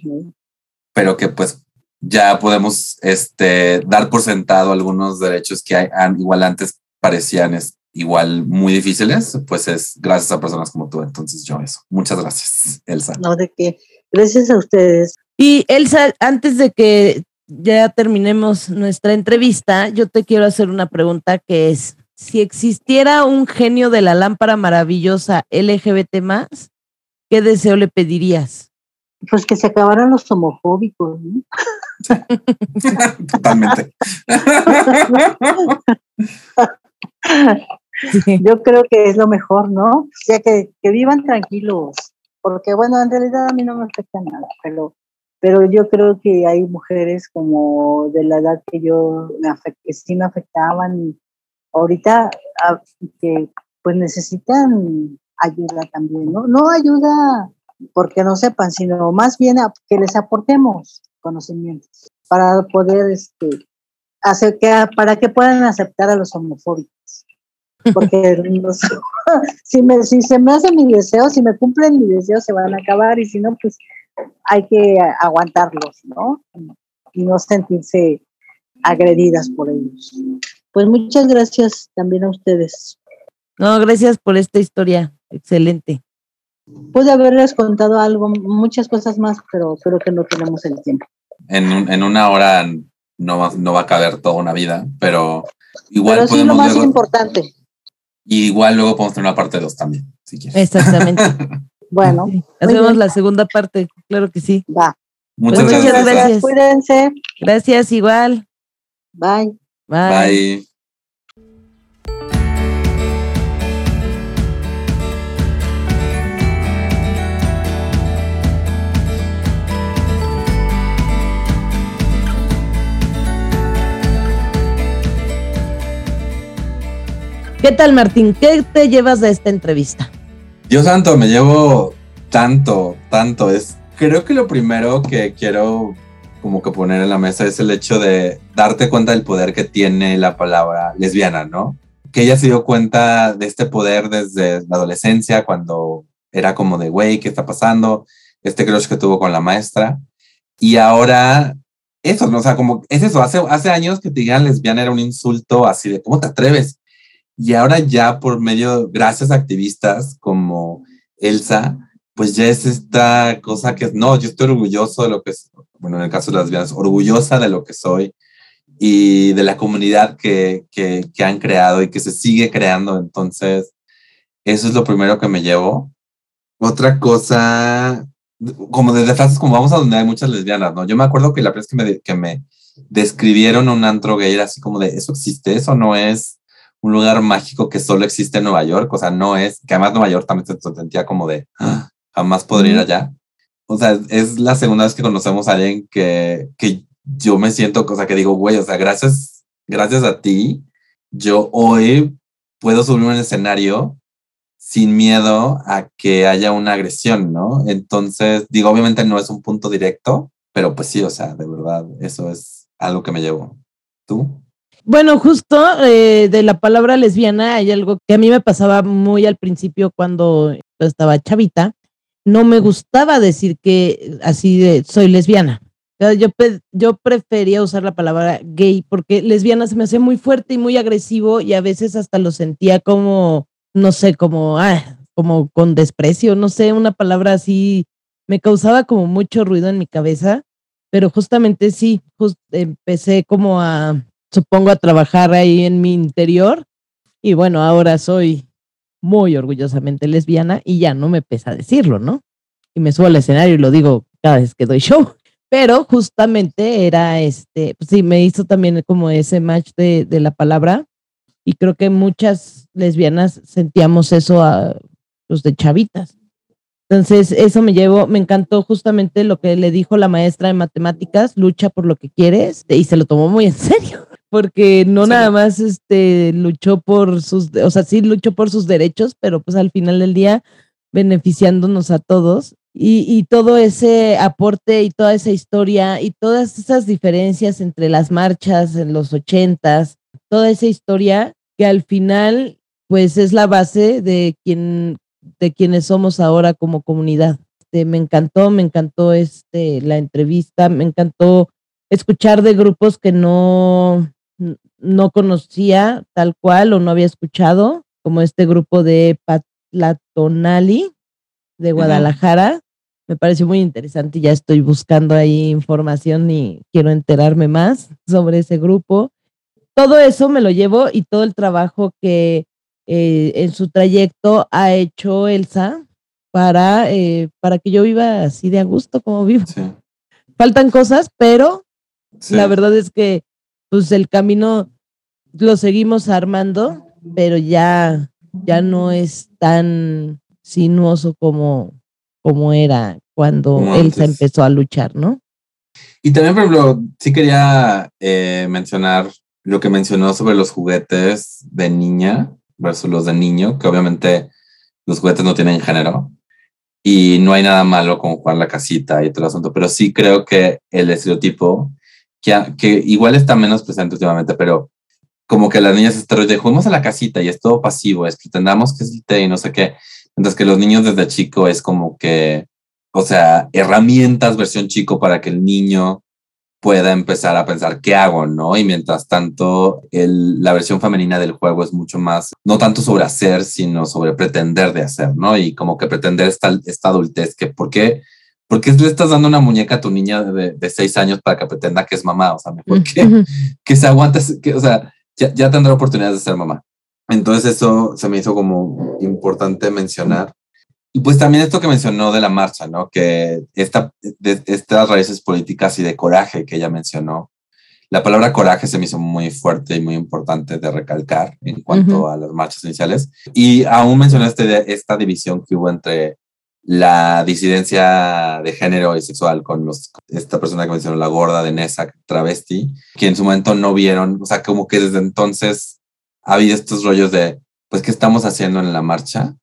Pero que pues ya podemos este, dar por sentado algunos derechos que hay, igual antes parecían igual muy difíciles, pues es gracias a personas como tú. Entonces yo eso. Muchas gracias, Elsa. No, de qué. Gracias a ustedes. Y Elsa, antes de que ya terminemos nuestra entrevista, yo te quiero hacer una pregunta que es, si existiera un genio de la lámpara maravillosa LGBT más, ¿qué deseo le pedirías? Pues que se acabaran los homofóbicos. ¿no? Totalmente. Yo creo que es lo mejor, ¿no? Ya que, que vivan tranquilos, porque bueno, en realidad a mí no me afecta nada, pero pero yo creo que hay mujeres como de la edad que yo me que sí me afectaban ahorita que pues necesitan ayuda también, ¿no? No ayuda porque no sepan, sino más bien que les aportemos conocimientos para poder este, hacer que, para que puedan aceptar a los homofóbicos. Porque si, me, si se me hace mi deseo, si me cumplen mi deseo, se van a acabar y si no, pues hay que aguantarlos, ¿no? Y no sentirse agredidas por ellos. Pues muchas gracias también a ustedes. No, gracias por esta historia. Excelente. Pude haberles contado algo, muchas cosas más, pero creo que no tenemos el tiempo. En, en una hora no va, no va a caber toda una vida, pero igual pero sí lo más importante. Y igual luego podemos tener una parte dos también, si quieres. Exactamente. bueno. Hacemos la segunda parte, claro que sí. Va. Muchas, pues gracias. gracias. Cuídense. Gracias, igual. Bye. Bye. Bye. ¿Qué tal, Martín? ¿Qué te llevas de esta entrevista? Dios santo, me llevo tanto, tanto. Es, creo que lo primero que quiero como que poner en la mesa es el hecho de darte cuenta del poder que tiene la palabra lesbiana, ¿no? Que ella se dio cuenta de este poder desde la adolescencia, cuando era como de, güey, ¿qué está pasando? Este crush que tuvo con la maestra. Y ahora, eso, ¿no? O sea, como, es eso, hace años que te digan lesbiana era un insulto así de, ¿cómo te atreves? Y ahora ya por medio, gracias a activistas como Elsa, pues ya es esta cosa que es, no, yo estoy orgulloso de lo que es, bueno, en el caso de las lesbianas, orgullosa de lo que soy y de la comunidad que, que, que han creado y que se sigue creando. Entonces, eso es lo primero que me llevo. Otra cosa, como desde frases como vamos a donde hay muchas lesbianas, ¿no? Yo me acuerdo que la vez que me, que me describieron un antro gay era así como de, ¿eso existe? ¿Eso no es un lugar mágico que solo existe en Nueva York, o sea, no es, que además Nueva York también se sentía como de, ah, jamás podría ir allá. O sea, es la segunda vez que conocemos a alguien que, que yo me siento, o sea, que digo, güey, o sea, gracias, gracias a ti, yo hoy puedo subirme un escenario sin miedo a que haya una agresión, ¿no? Entonces, digo, obviamente no es un punto directo, pero pues sí, o sea, de verdad, eso es algo que me llevo. ¿Tú? Bueno, justo eh, de la palabra lesbiana hay algo que a mí me pasaba muy al principio cuando estaba chavita. No me gustaba decir que así de soy lesbiana. Yo, yo prefería usar la palabra gay porque lesbiana se me hacía muy fuerte y muy agresivo y a veces hasta lo sentía como, no sé, como, ah, como con desprecio, no sé, una palabra así me causaba como mucho ruido en mi cabeza, pero justamente sí, empecé como a supongo, a trabajar ahí en mi interior. Y bueno, ahora soy muy orgullosamente lesbiana y ya no me pesa decirlo, ¿no? Y me subo al escenario y lo digo cada vez que doy show. Pero justamente era este, pues sí, me hizo también como ese match de, de la palabra. Y creo que muchas lesbianas sentíamos eso a los pues, de chavitas. Entonces, eso me llevó, me encantó justamente lo que le dijo la maestra de matemáticas, lucha por lo que quieres, y se lo tomó muy en serio porque no nada más este luchó por sus, o sea, sí luchó por sus derechos, pero pues al final del día beneficiándonos a todos y, y, todo ese aporte y toda esa historia y todas esas diferencias entre las marchas en los ochentas, toda esa historia que al final pues es la base de quien de quienes somos ahora como comunidad. Este, me encantó, me encantó este la entrevista, me encantó escuchar de grupos que no no conocía tal cual o no había escuchado, como este grupo de Patlatonali de Guadalajara. Me pareció muy interesante y ya estoy buscando ahí información y quiero enterarme más sobre ese grupo. Todo eso me lo llevo y todo el trabajo que eh, en su trayecto ha hecho Elsa para, eh, para que yo viva así de a gusto como vivo. Faltan cosas, pero la verdad es que pues el camino lo seguimos armando pero ya, ya no es tan sinuoso como, como era cuando Como Elsa antes. empezó a luchar, ¿no? Y también, por ejemplo, sí quería eh, mencionar lo que mencionó sobre los juguetes de niña versus los de niño, que obviamente los juguetes no tienen género y no hay nada malo con jugar la casita y todo el asunto, pero sí creo que el estereotipo, que, que igual está menos presente últimamente, pero como que las niñas de juguemos a la casita y es todo pasivo, es pretendamos que es el té y no sé qué, mientras que los niños desde chico es como que o sea, herramientas versión chico para que el niño pueda empezar a pensar qué hago, ¿no? Y mientras tanto, la versión femenina del juego es mucho más, no tanto sobre hacer, sino sobre pretender de hacer, ¿no? Y como que pretender esta, esta adultez, que ¿por qué, por qué le estás dando una muñeca a tu niña de, de seis años para que pretenda que es mamá? O sea, mejor que, que se aguante, que, o sea, ya, ya tendrá oportunidades de ser mamá. Entonces eso se me hizo como importante mencionar. Y pues también esto que mencionó de la marcha, ¿no? Que esta, de, estas raíces políticas y de coraje que ella mencionó. La palabra coraje se me hizo muy fuerte y muy importante de recalcar en cuanto Ujú. a las marchas iniciales. Y aún mencionó este, esta división que hubo entre la disidencia de género y sexual con los, esta persona que mencionó, la gorda de Nessa, travesti, que en su momento no vieron, o sea, como que desde entonces ha estos rollos de, pues, ¿qué estamos haciendo en la marcha?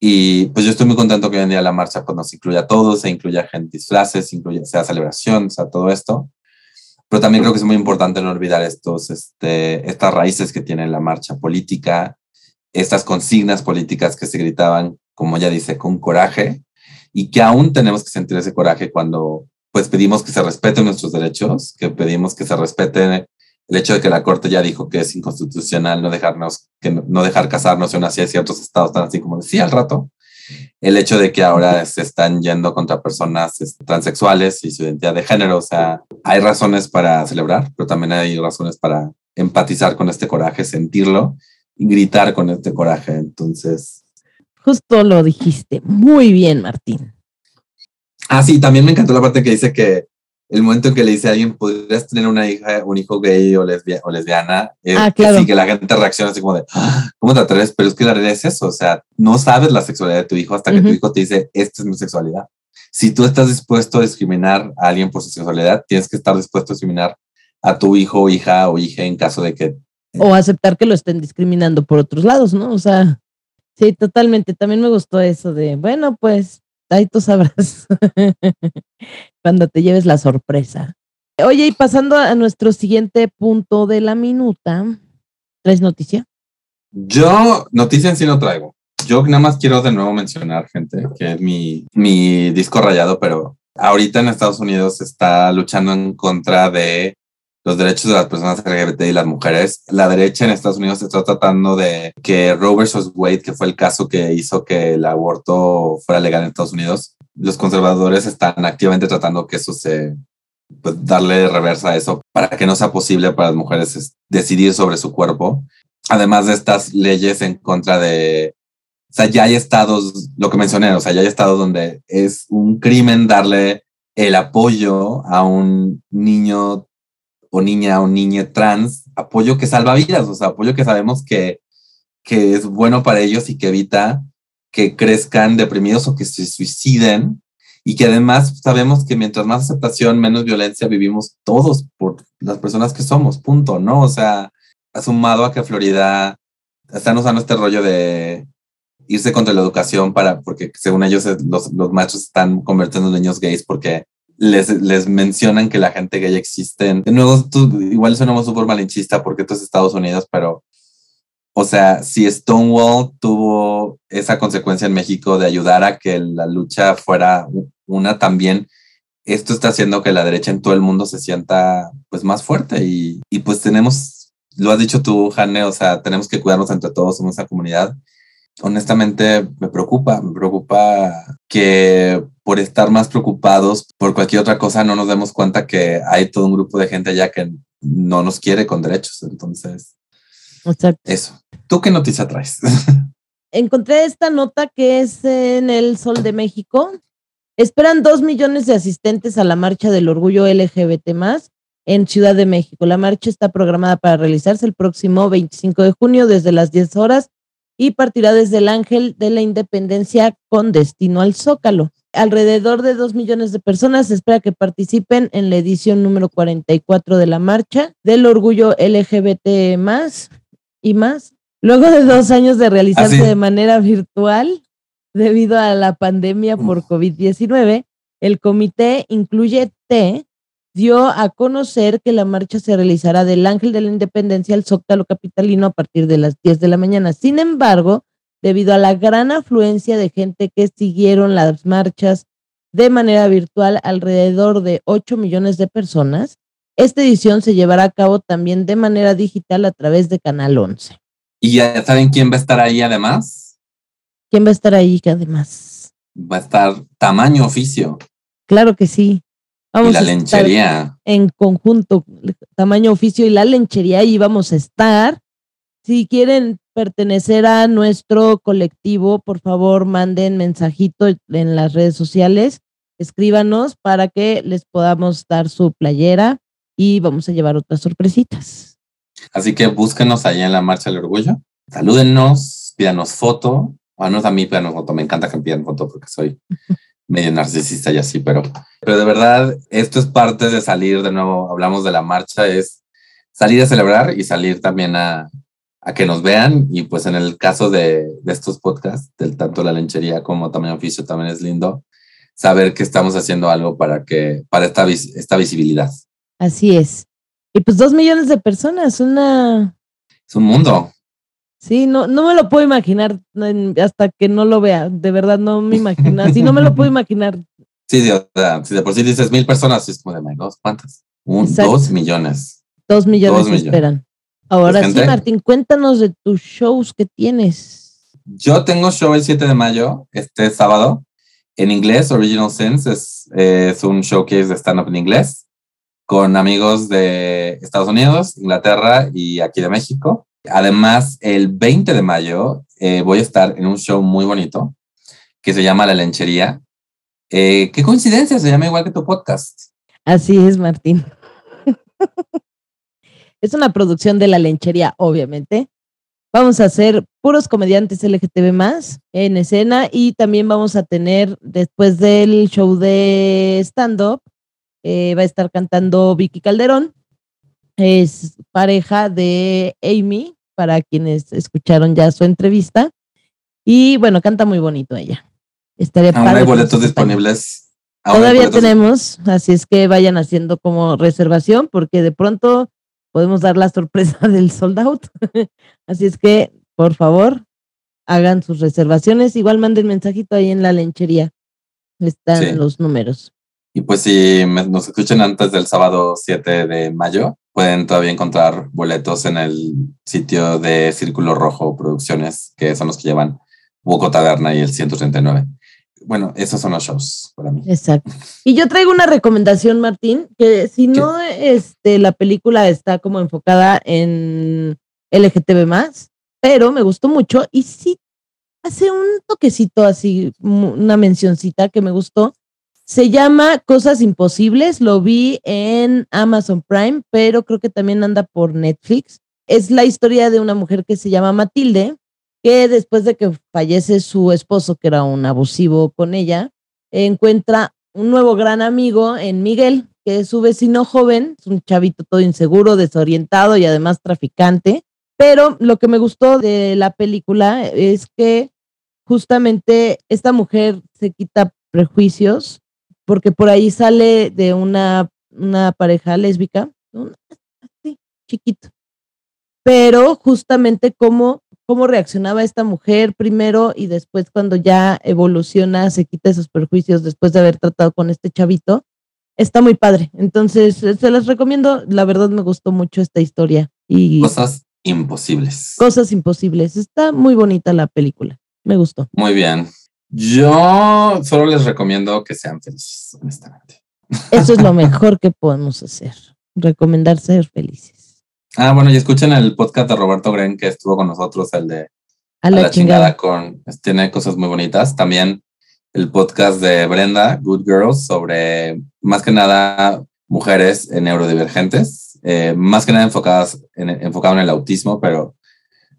Y pues yo estoy muy contento que hoy en día la marcha pues, nos incluya a todos, se incluya gente disfraces, incluya, sea celebración, o sea, todo esto. Pero también creo que es muy importante no olvidar estos, este, estas raíces que tiene la marcha política, estas consignas políticas que se gritaban, como ella dice, con coraje, y que aún tenemos que sentir ese coraje cuando pues pedimos que se respeten nuestros derechos, que pedimos que se respete el hecho de que la Corte ya dijo que es inconstitucional no dejarnos, que no, dejar casarnos en así ciertos estados tan así como decía al rato, el hecho de que ahora se están yendo contra personas este, transexuales y su identidad de género, o sea, hay razones para celebrar, pero también hay razones para empatizar con este coraje, sentirlo y gritar con este coraje, entonces... Justo lo dijiste. Muy bien, Martín. Ah, sí, también me encantó la parte que dice que el momento en que le dice a alguien, podrías tener una hija, un hijo gay o, lesbia, o lesbiana, eh, Ah, claro. que sí, que la gente reacciona así como de, "Ah, ¿cómo te atreves? Pero es que la realidad es eso, o sea, no sabes la sexualidad de tu hijo hasta que tu hijo te dice, esta es mi sexualidad. Si tú estás dispuesto a discriminar a alguien por su sexualidad, tienes que estar dispuesto a discriminar a tu hijo hija o hija en caso de que... O aceptar que lo estén discriminando por otros lados, ¿no? O sea, sí, totalmente. También me gustó eso de, bueno, pues ahí tú sabrás cuando te lleves la sorpresa. Oye, y pasando a nuestro siguiente punto de la minuta, ¿traes noticia? Yo noticia en sí no traigo. Yo nada más quiero de nuevo mencionar, gente, que es mi, mi disco rayado, pero ahorita en Estados Unidos está luchando en contra de los derechos de las personas LGBT y las mujeres. La derecha en Estados Unidos está tratando de que Roe vs. Wade, que fue el caso que hizo que el aborto fuera legal en Estados Unidos, los conservadores están activamente tratando que eso se, pues darle reversa a eso para que no sea posible para las mujeres es, decidir sobre su cuerpo. Además de estas leyes en contra de, o sea, ya hay estados, lo que mencioné, o sea, ya hay estados donde es un crimen darle el apoyo a un niño o niña o niña trans, apoyo que salva vidas, o sea, apoyo que sabemos que, que es bueno para ellos y que evita que crezcan deprimidos o que se suiciden y que además sabemos que mientras más aceptación, menos violencia vivimos todos por las personas que somos, punto, ¿no? O sea, sumado a que Florida están usando este rollo de irse contra la educación para, porque según ellos los, los machos están convirtiendo en niños gays porque les, les mencionan que la gente gay existe. De nuevo, tú, igual sonamos súper malinchista porque esto es Estados Unidos, pero o sea, si Stonewall tuvo esa consecuencia en México de ayudar a que la lucha fuera una también, esto está haciendo que la derecha en todo el mundo se sienta pues más fuerte y, y pues tenemos, lo has dicho tú, Jane, o sea, tenemos que cuidarnos entre todos, somos una comunidad. Honestamente me preocupa, me preocupa que por estar más preocupados por cualquier otra cosa no nos demos cuenta que hay todo un grupo de gente allá que no nos quiere con derechos. Entonces, Exacto. eso. ¿Tú qué noticia traes? Encontré esta nota que es en el Sol de México. Esperan dos millones de asistentes a la marcha del orgullo LGBT en Ciudad de México. La marcha está programada para realizarse el próximo 25 de junio desde las 10 horas y partirá desde el Ángel de la Independencia con destino al Zócalo. Alrededor de dos millones de personas se espera que participen en la edición número 44 de la marcha del orgullo LGBT más y más. Luego de dos años de realizarse de manera virtual debido a la pandemia por COVID-19, el comité incluye T dio a conocer que la marcha se realizará del Ángel de la Independencia al Zócalo Capitalino a partir de las 10 de la mañana. Sin embargo, debido a la gran afluencia de gente que siguieron las marchas de manera virtual, alrededor de 8 millones de personas, esta edición se llevará a cabo también de manera digital a través de Canal 11. ¿Y ya saben quién va a estar ahí además? ¿Quién va a estar ahí además? Va a estar tamaño oficio. Claro que sí. y la lenchería. En conjunto, tamaño oficio y la lenchería, y vamos a estar. Si quieren pertenecer a nuestro colectivo, por favor, manden mensajito en las redes sociales, escríbanos para que les podamos dar su playera y vamos a llevar otras sorpresitas. Así que búsquenos ahí en la Marcha del Orgullo, salúdennos, pídanos foto, o no a mí pídanos foto, me encanta que me pidan foto porque soy medio narcisista y así, pero, pero de verdad, esto es parte de salir, de nuevo, hablamos de la marcha, es salir a celebrar y salir también a, a que nos vean. Y pues en el caso de, de estos podcasts, del tanto la lenchería como también oficio, también es lindo saber que estamos haciendo algo para que, para esta, esta visibilidad. Así es. Y pues dos millones de personas, una... Es un mundo. Sí, no, no me lo puedo imaginar hasta que no lo vea. De verdad, no me imagino. Así no me lo puedo imaginar. Sí, de, si de por sí dices mil personas, es como de dos, ¿cuántas? Un, dos millones. Dos millones, esperan. Ahora pues, sí, Martín, cuéntanos de tus shows que tienes. Yo tengo show el 7 de mayo, este sábado, en inglés, Original Sense, es, es un showcase de stand-up en inglés, con amigos de Estados Unidos, Inglaterra y aquí de México. Además, el 20 de mayo eh, voy a estar en un show muy bonito que se llama La Lenchería. Eh, qué coincidencia, se llama igual que tu podcast. Así es, Martín. es una producción de La Lenchería, obviamente. Vamos a hacer puros comediantes LGTB más en escena y también vamos a tener, después del show de stand-up, eh, va a estar cantando Vicky Calderón. Es pareja de Amy, para quienes escucharon ya su entrevista. Y bueno, canta muy bonito ella. Estaría Aún hay boletos disponibles. Todavía tenemos, así es que vayan haciendo como reservación, porque de pronto podemos dar la sorpresa del sold out. así es que, por favor, hagan sus reservaciones. Igual manden mensajito ahí en la lenchería. Están los números. Y pues si nos escuchan antes del sábado 7 de mayo, pueden todavía encontrar boletos en el sitio de Círculo Rojo Producciones, que son los que llevan Buco Taberna y el 139. Bueno, esos son los shows para mí. Exacto. Y yo traigo una recomendación, Martín, que si no este, la película está como enfocada en LGTB más, pero me gustó mucho y sí hace un toquecito así, una mencioncita que me gustó, se llama Cosas Imposibles, lo vi en Amazon Prime, pero creo que también anda por Netflix. Es la historia de una mujer que se llama Matilde, que después de que fallece su esposo, que era un abusivo con ella, encuentra un nuevo gran amigo en Miguel, que es su vecino joven, es un chavito todo inseguro, desorientado y además traficante. Pero lo que me gustó de la película es que justamente esta mujer se quita prejuicios porque por ahí sale de una, una pareja lésbica, así, chiquito. Pero justamente cómo, cómo reaccionaba esta mujer primero y después cuando ya evoluciona, se quita esos perjuicios después de haber tratado con este chavito, está muy padre. Entonces, se las recomiendo. La verdad me gustó mucho esta historia. Y cosas imposibles. Cosas imposibles. Está muy bonita la película. Me gustó. Muy bien. Yo solo les recomiendo que sean felices, honestamente. Eso es lo mejor que podemos hacer, recomendar ser felices. Ah, bueno, y escuchen el podcast de Roberto Gren que estuvo con nosotros, el de A la, chingada. con, tiene cosas muy bonitas. También el podcast de Brenda, Good Girls, sobre más que nada mujeres neurodivergentes, eh, más que nada enfocadas en, enfocado en el autismo, pero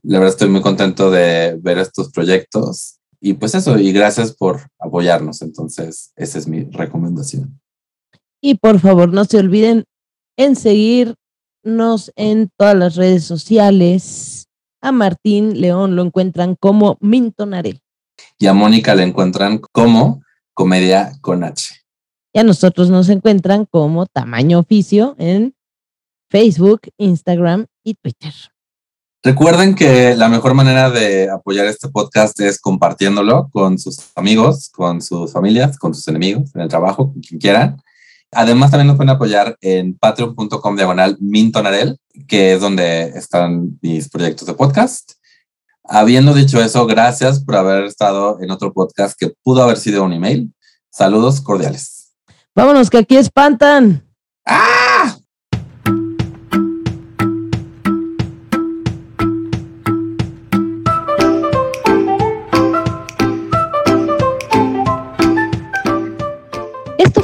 la verdad estoy muy contento de ver estos proyectos y pues eso, y gracias por apoyarnos. Entonces, esa es mi recomendación. Y por favor, no se olviden en en todas las redes sociales. A Martín León lo encuentran como Mintonarel. Y a Mónica le encuentran como Comedia con H. Y a nosotros nos encuentran como Tamaño Oficio en Facebook, Instagram y Twitter. Recuerden que la mejor manera de apoyar este podcast es compartiéndolo con sus amigos, con sus familias, con sus enemigos, en el trabajo, con quien quieran. Además, también nos pueden apoyar en patreon.com diagonal mintonarel, que es donde están mis proyectos de podcast. Habiendo dicho eso, gracias por haber estado en otro podcast que pudo haber sido un email. Saludos cordiales. Vámonos, que aquí espantan. ¡Ah!